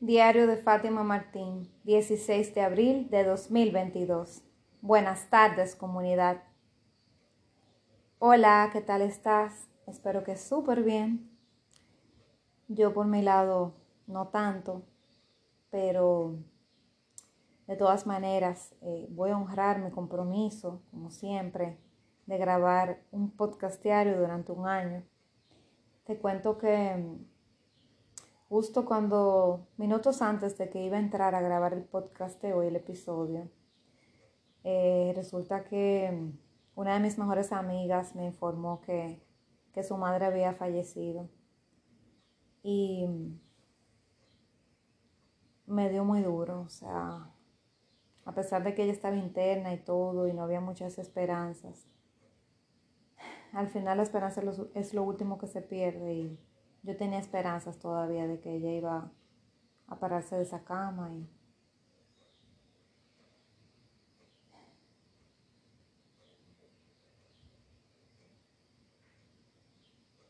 Diario de Fátima Martín, 16 de abril de 2022. Buenas tardes, comunidad. Hola, ¿qué tal estás? Espero que súper bien. Yo por mi lado, no tanto, pero de todas maneras eh, voy a honrar mi compromiso, como siempre, de grabar un podcast diario durante un año. Te cuento que justo cuando, minutos antes de que iba a entrar a grabar el podcast de hoy, el episodio, eh, resulta que una de mis mejores amigas me informó que, que su madre había fallecido. Y me dio muy duro, o sea, a pesar de que ella estaba interna y todo y no había muchas esperanzas. Al final la esperanza es lo último que se pierde yo tenía esperanzas todavía de que ella iba a pararse de esa cama y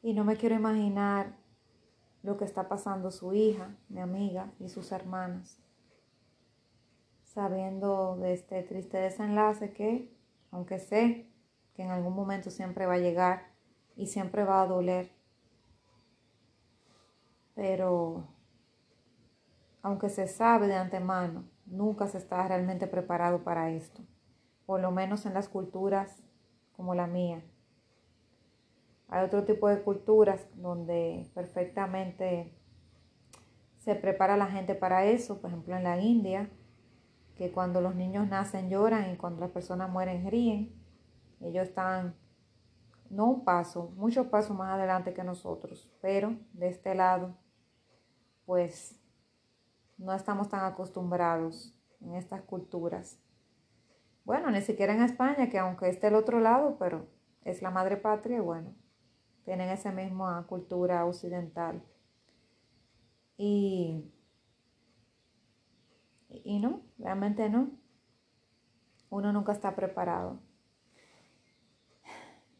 Y no me quiero imaginar lo que está pasando su hija, mi amiga y sus hermanas, sabiendo de este triste desenlace que, aunque sé que en algún momento siempre va a llegar y siempre va a doler, pero aunque se sabe de antemano, nunca se está realmente preparado para esto, por lo menos en las culturas como la mía. Hay otro tipo de culturas donde perfectamente se prepara la gente para eso, por ejemplo en la India, que cuando los niños nacen lloran y cuando las personas mueren ríen. Ellos están no un paso, muchos pasos más adelante que nosotros, pero de este lado pues no estamos tan acostumbrados en estas culturas. Bueno, ni siquiera en España, que aunque esté el otro lado, pero es la madre patria, bueno, tienen esa misma cultura occidental. Y, y no, realmente no. Uno nunca está preparado.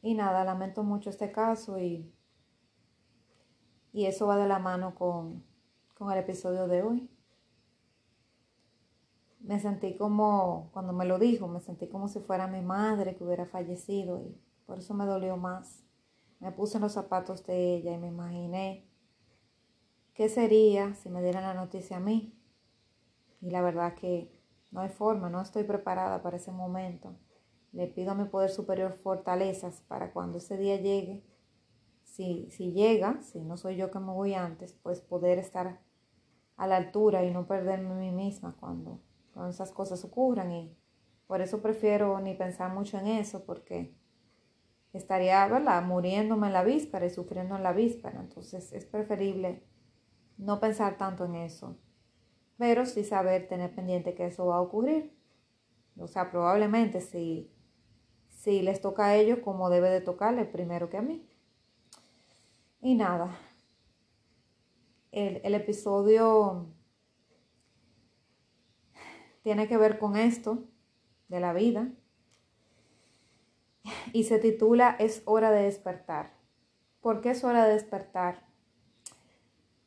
Y nada, lamento mucho este caso y, y eso va de la mano con, con el episodio de hoy. Me sentí como, cuando me lo dijo, me sentí como si fuera mi madre que hubiera fallecido y por eso me dolió más. Me puse en los zapatos de ella y me imaginé qué sería si me dieran la noticia a mí. Y la verdad que no hay forma, no estoy preparada para ese momento. Le pido a mi poder superior fortalezas para cuando ese día llegue si, si llega, si no soy yo que me voy antes, pues poder estar a la altura y no perderme a mí misma cuando, cuando esas cosas ocurran. Y por eso prefiero ni pensar mucho en eso, porque estaría, ¿verdad?, muriéndome en la víspera y sufriendo en la víspera. Entonces es preferible no pensar tanto en eso, pero sí saber, tener pendiente que eso va a ocurrir. O sea, probablemente si, si les toca a ellos como debe de tocarle primero que a mí. Y nada, el, episodio tiene que ver con esto de la vida y se titula Es hora de despertar. ¿Por qué es hora de despertar?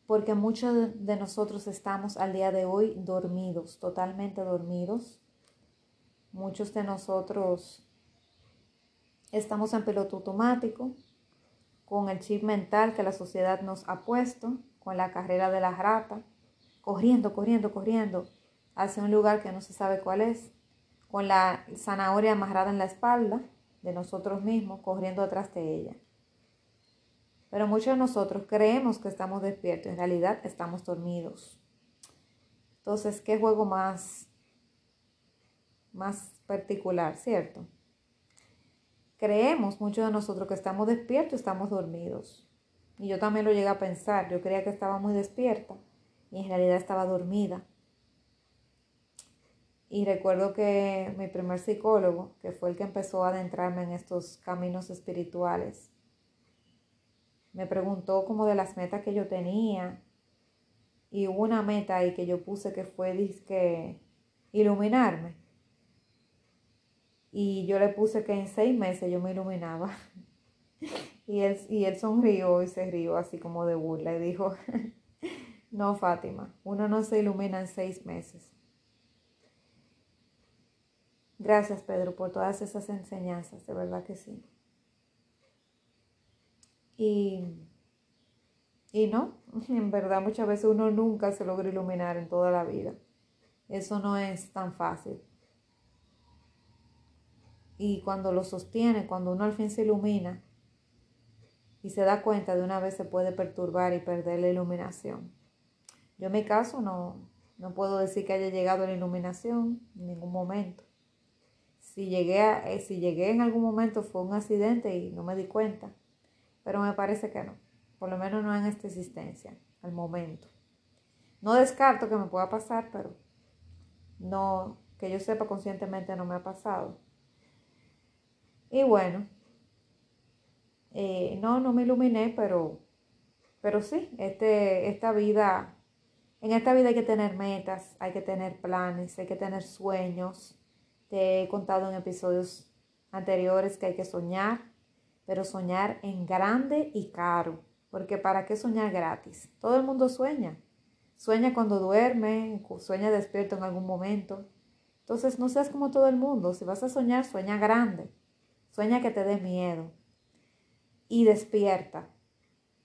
Porque muchos de nosotros estamos al día de hoy dormidos, totalmente dormidos. Muchos de nosotros estamos en piloto automático, con el chip mental que la sociedad nos ha puesto, con la carrera de la rata, corriendo, corriendo, corriendo hacia un lugar que no se sabe cuál es, con la zanahoria amarrada en la espalda de nosotros mismos, corriendo atrás de ella. Pero muchos de nosotros creemos que estamos despiertos, en realidad estamos dormidos. Entonces, ¿qué juego más, más particular, cierto? Creemos muchos de nosotros que estamos despiertos, estamos dormidos. Y yo también lo llegué a pensar. Yo creía que estaba muy despierta y en realidad estaba dormida. Y recuerdo que mi primer psicólogo, que fue el que empezó a adentrarme en estos caminos espirituales, me preguntó como de las metas que yo tenía. Y hubo una meta ahí que yo puse que fue iluminarme. Y yo le puse que en seis meses yo me iluminaba. Y él, y él sonrió y se rió así como de burla y dijo, No, Fátima, uno no se ilumina en seis meses. Gracias, Pedro, por todas esas enseñanzas, de verdad que sí. Y, y no, en verdad muchas veces uno nunca se logra iluminar en toda la vida. Eso no es tan fácil. Y cuando lo sostiene, cuando uno al fin se ilumina y se da cuenta, de una vez se puede perturbar y perder la iluminación. Yo en mi caso no, no puedo decir que haya llegado a la iluminación en ningún momento. Si llegué, eh, si llegué en algún momento fue un accidente y no me di cuenta, pero me parece que no, por lo menos no en esta existencia, al momento. No descarto que me pueda pasar, pero no, que yo sepa conscientemente no me ha pasado. Y bueno, eh, no, no me iluminé, pero, pero sí, este, esta vida, en esta vida hay que tener metas, hay que tener planes, hay que tener sueños, te he contado en episodios anteriores que hay que soñar, pero soñar en grande y caro, porque ¿para qué soñar gratis? Todo el mundo sueña. Sueña cuando duerme, sueña despierto en algún momento. Entonces no seas como todo el mundo. Si vas a soñar, sueña grande. Sueña que te dé miedo. Y despierta.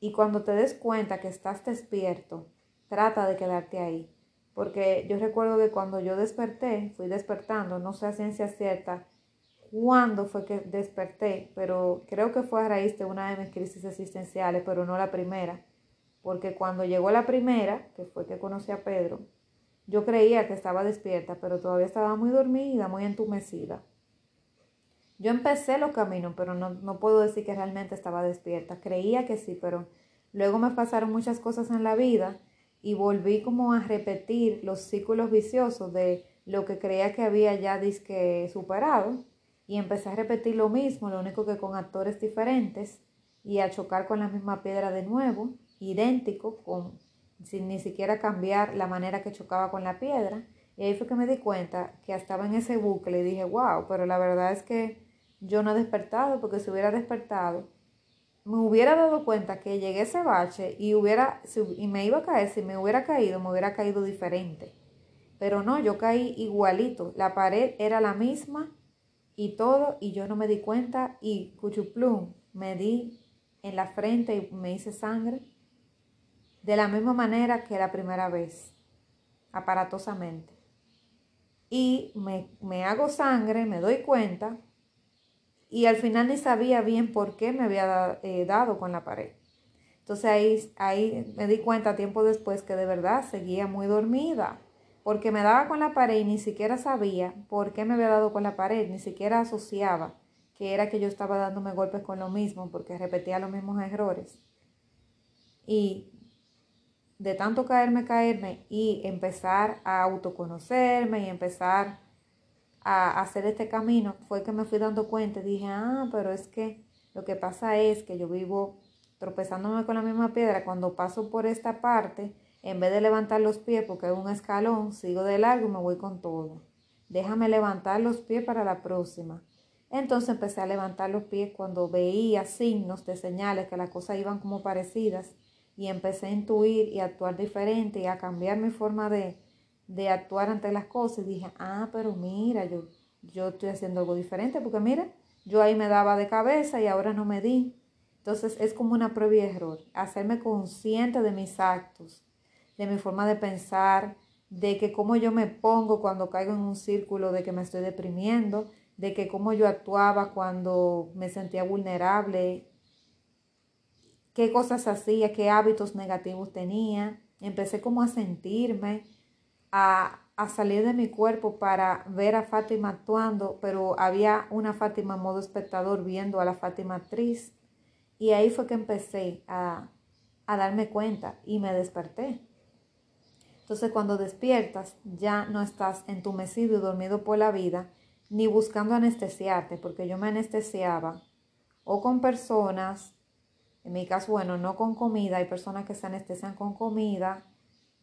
Y cuando te des cuenta que estás despierto, trata de quedarte ahí. Porque yo recuerdo que cuando yo desperté, fui despertando, no sé a ciencia cierta cuándo fue que desperté, pero creo que fue a raíz de una de mis crisis existenciales, pero no la primera. Porque cuando llegó la primera, que fue que conocí a Pedro, yo creía que estaba despierta, pero todavía estaba muy dormida, muy entumecida. Yo empecé los caminos, pero no, no puedo decir que realmente estaba despierta. Creía que sí, pero luego me pasaron muchas cosas en la vida y volví como a repetir los círculos viciosos de lo que creía que había ya disque superado y empecé a repetir lo mismo, lo único que con actores diferentes y a chocar con la misma piedra de nuevo, idéntico, con, sin ni siquiera cambiar la manera que chocaba con la piedra. Y ahí fue que me di cuenta que estaba en ese bucle y dije, wow, pero la verdad es que yo no he despertado porque si hubiera despertado me hubiera dado cuenta que llegué a ese bache y, hubiera, y me iba a caer, si me hubiera caído, me hubiera caído diferente. Pero no, yo caí igualito. La pared era la misma y todo, y yo no me di cuenta y cuchuplum, me di en la frente y me hice sangre. De la misma manera que la primera vez, aparatosamente. Y me, me hago sangre, me doy cuenta, y al final ni sabía bien por qué me había eh, dado con la pared. Entonces ahí, ahí me di cuenta tiempo después que de verdad seguía muy dormida, porque me daba con la pared y ni siquiera sabía por qué me había dado con la pared, ni siquiera asociaba que era que yo estaba dándome golpes con lo mismo, porque repetía los mismos errores. Y de tanto caerme, caerme y empezar a autoconocerme y empezar a hacer este camino fue que me fui dando cuenta dije, ah, pero es que lo que pasa es que yo vivo tropezándome con la misma piedra cuando paso por esta parte, en vez de levantar los pies porque es un escalón, sigo de largo y me voy con todo. Déjame levantar los pies para la próxima. Entonces empecé a levantar los pies cuando veía signos de señales que las cosas iban como parecidas y empecé a intuir y actuar diferente y a cambiar mi forma de, de actuar ante las cosas y dije, ah, pero mira, yo, yo estoy haciendo algo diferente porque mira, yo ahí me daba de cabeza y ahora no me di. Entonces es como una prueba y error, hacerme consciente de mis actos, de mi forma de pensar, de que cómo yo me pongo cuando caigo en un círculo de que me estoy deprimiendo, de que cómo yo actuaba cuando me sentía vulnerable, qué cosas hacía, qué hábitos negativos tenía. Empecé como a sentirme, a, salir de mi cuerpo para ver a Fátima actuando, pero había una Fátima modo espectador viendo a la Fátima actriz. Y ahí fue que empecé a, a darme cuenta y me desperté. Entonces cuando despiertas ya no estás entumecido y dormido por la vida, ni buscando anestesiarte, porque yo me anestesiaba o con personas, en mi caso, bueno, no con comida, hay personas que se anestesian con comida,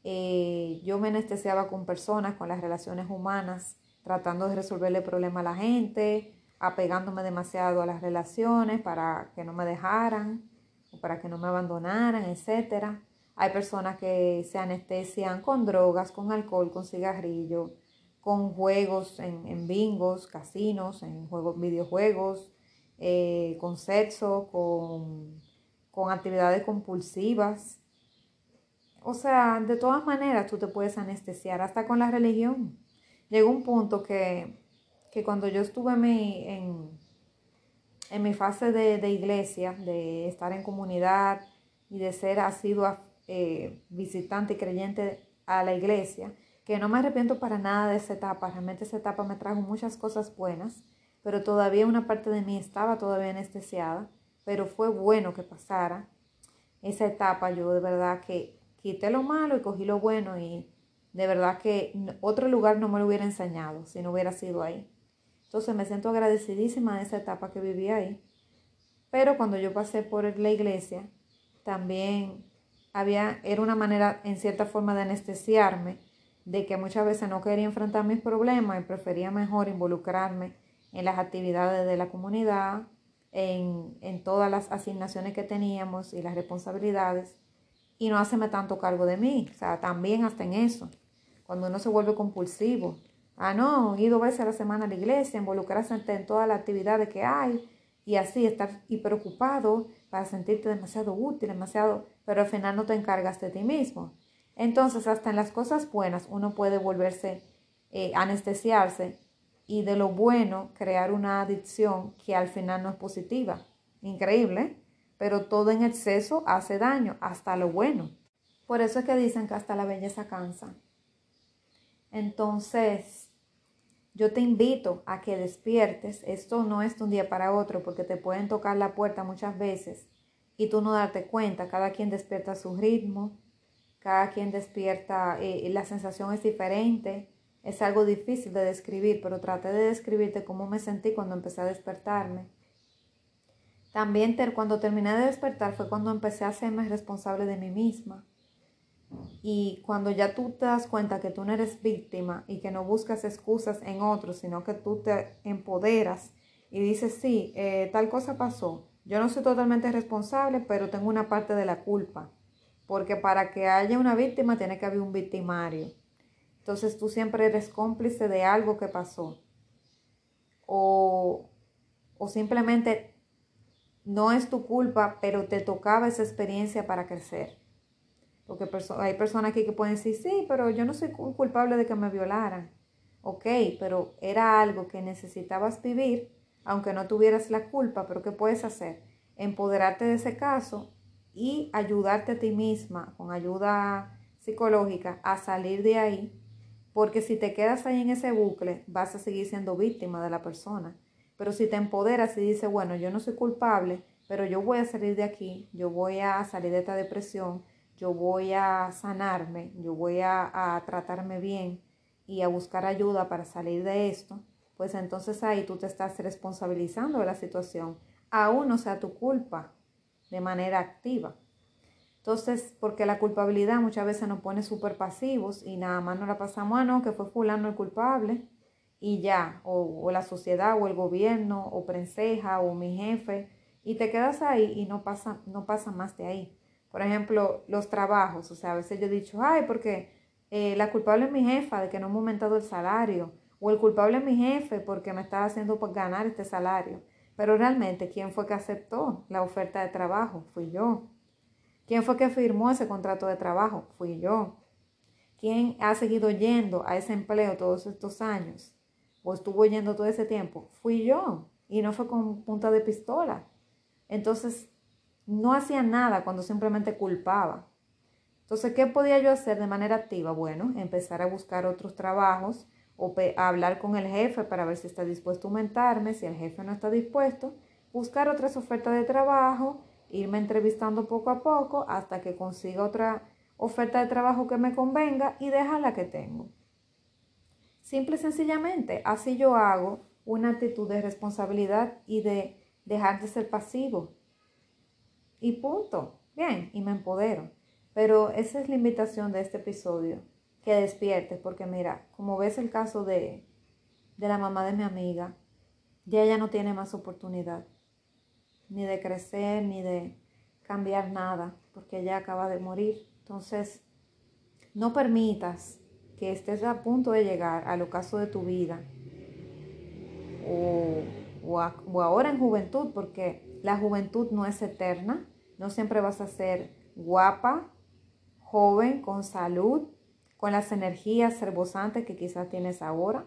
eh, yo me anestesiaba con personas, con las relaciones humanas, tratando de resolverle problemas a la gente, apegándome demasiado a las relaciones para que no me dejaran para que no me abandonaran, etc. Hay personas que se anestesian con drogas, con alcohol, con cigarrillo, con juegos en, bingos, casinos, en juegos, videojuegos, eh, con sexo, con, con actividades compulsivas. O sea, de todas maneras tú te puedes anestesiar, hasta con la religión. Llegó un punto que, cuando yo estuve en mi, en, mi fase de, iglesia, de estar en comunidad y de ser asidua eh, visitante y creyente a la iglesia, que no me arrepiento para nada de esa etapa, realmente esa etapa me trajo muchas cosas buenas, pero todavía una parte de mí estaba todavía anestesiada, pero fue bueno que pasara esa etapa, yo de verdad que quité lo malo y cogí lo bueno y de verdad que otro lugar no me lo hubiera enseñado si no hubiera sido ahí. Entonces me siento agradecidísima de esa etapa que viví ahí. Pero cuando yo pasé por la iglesia, también había, era una manera en cierta forma de anestesiarme de que muchas veces no quería enfrentar mis problemas y prefería mejor involucrarme en las actividades de la comunidad, en, en todas las asignaciones que teníamos y las responsabilidades, y no hacerme tanto cargo de mí, o sea, también hasta en eso, cuando uno se vuelve compulsivo. Ah, no, ir dos veces a la semana a la iglesia, involucrarse en todas las actividades que hay y así estar y preocupado para sentirte demasiado útil, demasiado, pero al final no te encargas de ti mismo. Entonces, hasta en las cosas buenas uno puede volverse, eh, anestesiarse y de lo bueno crear una adicción que al final no es positiva. Increíble, pero todo en exceso hace daño, hasta lo bueno. Por eso es que dicen que hasta la belleza cansa. Entonces, yo te invito a que despiertes. Esto no es de un día para otro porque te pueden tocar la puerta muchas veces y tú no darte cuenta. Cada quien despierta a su ritmo, cada quien despierta, eh, la sensación es diferente, es algo difícil de describir, pero traté de describirte cómo me sentí cuando empecé a despertarme. También cuando terminé de despertar fue cuando empecé a hacerme responsable de mí misma. Y cuando ya tú te das cuenta que tú no eres víctima y que no buscas excusas en otros, sino que tú te empoderas y dices, sí, eh, tal cosa pasó, yo no soy totalmente responsable, pero tengo una parte de la culpa porque para que haya una víctima tiene que haber un victimario. Entonces tú siempre eres cómplice de algo que pasó. O, o simplemente no es tu culpa, pero te tocaba esa experiencia para crecer. Porque hay personas aquí que pueden decir, sí, pero yo no soy culpable de que me violaran. Ok, pero era algo que necesitabas vivir, aunque no tuvieras la culpa, pero ¿qué puedes hacer? Empoderarte de ese caso y ayudarte a ti misma con ayuda psicológica a salir de ahí, porque si te quedas ahí en ese bucle, vas a seguir siendo víctima de la persona. Pero si te empoderas y dices, bueno, yo no soy culpable, pero yo voy a salir de aquí, yo voy a salir de esta depresión, yo voy a sanarme, yo voy a, tratarme bien y a buscar ayuda para salir de esto, pues entonces ahí tú te estás responsabilizando de la situación, aún no sea tu culpa, de manera activa. Entonces, porque la culpabilidad muchas veces nos pone súper pasivos y nada más nos la pasamos, a no, que fue fulano el culpable y ya, o, la sociedad o el gobierno o prenseja o mi jefe y te quedas ahí y no pasa, no pasa más de ahí. Por ejemplo, los trabajos, o sea, a veces yo he dicho, ay, porque eh, la culpable es mi jefa de que no me ha aumentado el salario, o el culpable es mi jefe porque me está haciendo ganar este salario. Pero realmente, ¿quién fue que aceptó la oferta de trabajo? Fui yo. ¿Quién fue que firmó ese contrato de trabajo? Fui yo. ¿Quién ha seguido yendo a ese empleo todos estos años? ¿O estuvo yendo todo ese tiempo? Fui yo. Y no fue con punta de pistola. Entonces, no hacía nada cuando simplemente culpaba. Entonces, ¿qué podía yo hacer de manera activa? Bueno, empezar a buscar otros trabajos o hablar con el jefe para ver si está dispuesto a aumentarme, si el jefe no está dispuesto, buscar otras ofertas de trabajo, irme entrevistando poco a poco hasta que consiga otra oferta de trabajo que me convenga y dejar la que tengo. Simple y sencillamente, así yo hago una actitud de responsabilidad y de dejar de ser pasivo. Y punto. Bien, y me empodero. Pero esa es la invitación de este episodio que despiertes, porque mira, como ves el caso de, de la mamá de mi amiga, ya ella no tiene más oportunidad, ni de crecer, ni de cambiar nada, porque ella acaba de morir. Entonces, no permitas que estés a punto de llegar al ocaso de tu vida o, o, ahora en juventud, porque la juventud no es eterna, no siempre vas a ser guapa, joven, con salud, con las energías rebosantes que quizás tienes ahora.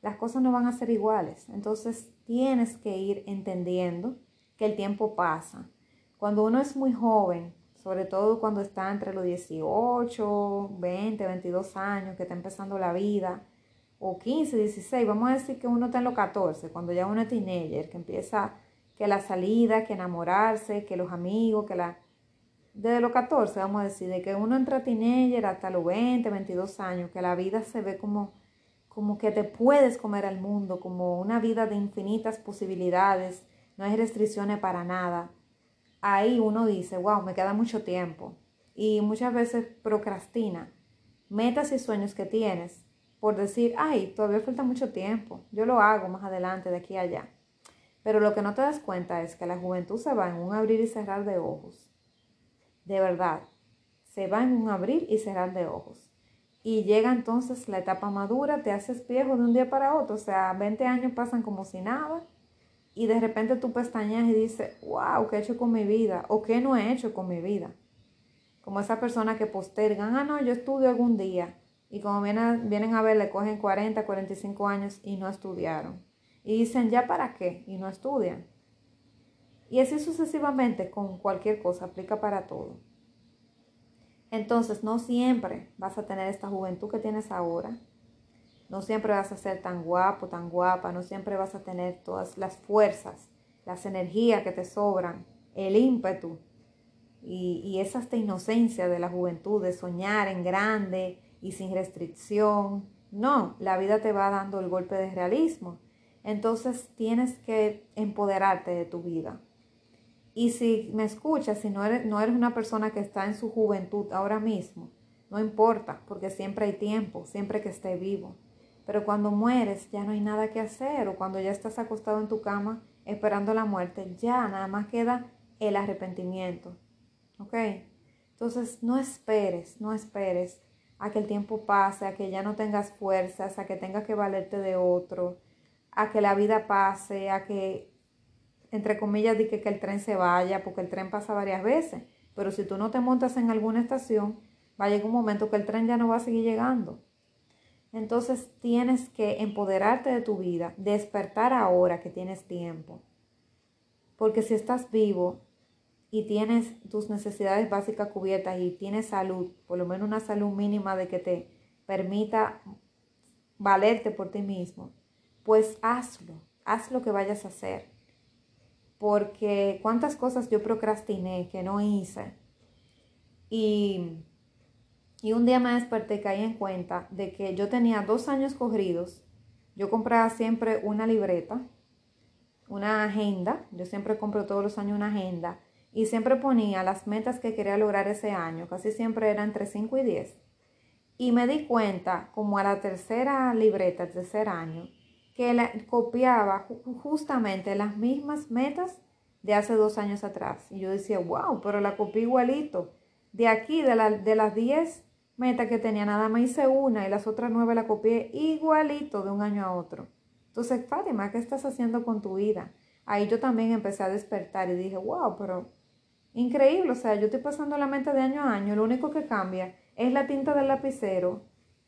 Las cosas no van a ser iguales. Entonces tienes que ir entendiendo que el tiempo pasa. Cuando uno es muy joven, sobre todo cuando está entre los 18, 20, 22 años, que está empezando la vida, o 15, 16, vamos a decir que uno está en los 14, cuando ya uno es teenager, que empieza que la salida, que enamorarse, que los amigos, que la... Desde los 14, vamos a decir, de que uno entra teenager hasta los 20, 22 años, que la vida se ve como, como que te puedes comer al mundo, como una vida de infinitas posibilidades, no hay restricciones para nada. Ahí uno dice, wow, me queda mucho tiempo. Y muchas veces procrastina metas y sueños que tienes por decir, ay, todavía falta mucho tiempo, yo lo hago más adelante, de aquí a allá. Pero lo que no te das cuenta es que la juventud se va en un abrir y cerrar de ojos. De verdad, se va en un abrir y cerrar de ojos. Y llega entonces la etapa madura, te haces viejo de un día para otro, o sea, 20 años pasan como si nada. Y de repente tú pestañas y dices, wow, ¿qué he hecho con mi vida? ¿O qué no he hecho con mi vida? Como esa persona que postergan, ah, no, yo estudio algún día y como vienen, vienen a ver, le cogen 40, 45 años y no estudiaron. Y dicen, ¿ya para qué? Y no estudian. Y así sucesivamente con cualquier cosa, aplica para todo. Entonces, no siempre vas a tener esta juventud que tienes ahora. No siempre vas a ser tan guapo, tan guapa. No siempre vas a tener todas las fuerzas, las energías que te sobran, el ímpetu y, y esa esta inocencia de la juventud, de soñar en grande, y sin restricción. No, la vida te va dando el golpe de realismo. Entonces tienes que empoderarte de tu vida. Y si me escuchas, si no eres, no eres una persona que está en su juventud ahora mismo, no importa, porque siempre hay tiempo, siempre que esté vivo. Pero cuando mueres ya no hay nada que hacer o cuando ya estás acostado en tu cama esperando la muerte, ya nada más queda el arrepentimiento. ¿Ok? Entonces no esperes, no esperes a que el tiempo pase, a que ya no tengas fuerzas, a que tengas que valerte de otro, a que la vida pase, a que, entre comillas, di que, el tren se vaya, porque el tren pasa varias veces, pero si tú no te montas en alguna estación, va a llegar un momento que el tren ya no va a seguir llegando. Entonces tienes que empoderarte de tu vida, despertar ahora que tienes tiempo. Porque si estás vivo, y tienes tus necesidades básicas cubiertas y tienes salud, por lo menos una salud mínima de que te permita valerte por ti mismo, pues hazlo, haz lo que vayas a hacer. Porque cuántas cosas yo procrastiné que no hice. Y, y un día me desperté y caí en cuenta de que yo tenía dos años corridos. Yo compraba siempre una libreta, una agenda. Yo siempre compro todos los años una agenda y siempre ponía las metas que quería lograr ese año, casi siempre eran entre 5 y 10. Y me di cuenta, como a la tercera libreta, el tercer año, que la, copiaba justamente las mismas metas de hace dos años atrás. Y yo decía, wow, pero la copié igualito. De aquí, de, la, de las 10 metas que tenía, nada más hice una y las otras nueve la copié igualito de un año a otro. Entonces, Fátima, ¿qué estás haciendo con tu vida? Ahí yo también empecé a despertar y dije, wow, pero Increíble, o sea, yo estoy pasando la mente de año a año, lo único que cambia es la tinta del lapicero,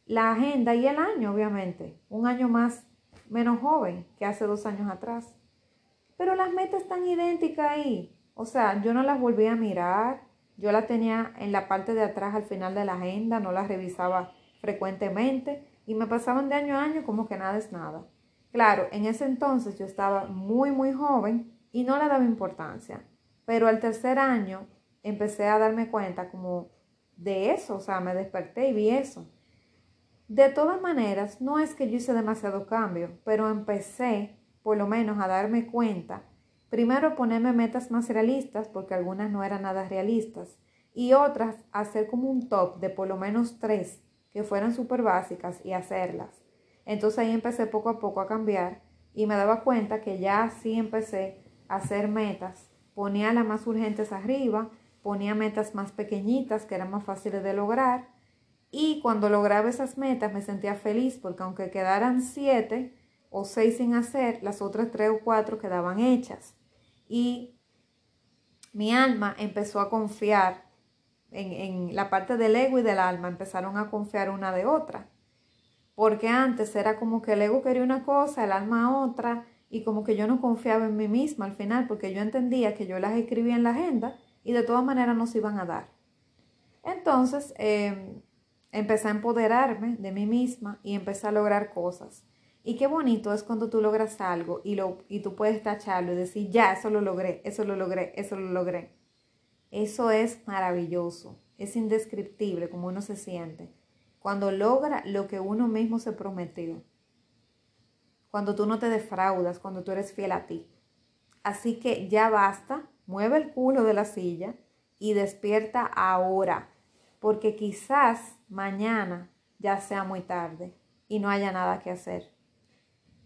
la agenda y el año, obviamente. Un año más, menos joven que hace dos años atrás. Pero las metas están idénticas ahí. O sea, yo no las volví a mirar, yo las tenía en la parte de atrás al final de la agenda, no las revisaba frecuentemente y me pasaban de año a año como que nada es nada. Claro, en ese entonces yo estaba muy, muy joven y no le daba importancia. Pero al tercer año empecé a darme cuenta como de eso, o sea, me desperté y vi eso. De todas maneras, no es que yo hice demasiado cambio, pero empecé por lo menos a darme cuenta. Primero ponerme metas más realistas, porque algunas no eran nada realistas, y otras hacer como un top de por lo menos tres que fueran súper básicas y hacerlas. Entonces ahí empecé poco a poco a cambiar y me daba cuenta que ya sí empecé a hacer metas ponía las más urgentes arriba, ponía metas más pequeñitas que eran más fáciles de lograr y cuando lograba esas metas me sentía feliz porque aunque quedaran siete o seis sin hacer, las otras tres o cuatro quedaban hechas. Y mi alma empezó a confiar en, en, la parte del ego y del alma, empezaron a confiar una de otra. Porque antes era como que el ego quería una cosa, el alma otra, y como que yo no confiaba en mí misma al final, porque yo entendía que yo las escribía en la agenda y de todas maneras no se iban a dar. Entonces, em, empecé a empoderarme de mí misma y empecé a lograr cosas. Y qué bonito es cuando tú logras algo y, lo, y tú puedes tacharlo y decir, ya, eso lo logré, eso lo logré, eso lo logré. Eso es maravilloso, es indescriptible como uno se siente. Cuando logra lo que uno mismo se prometió. Cuando tú no te defraudas, cuando tú eres fiel a ti. Así que ya basta, mueve el culo de la silla y despierta ahora porque quizás mañana ya sea muy tarde y no haya nada que hacer.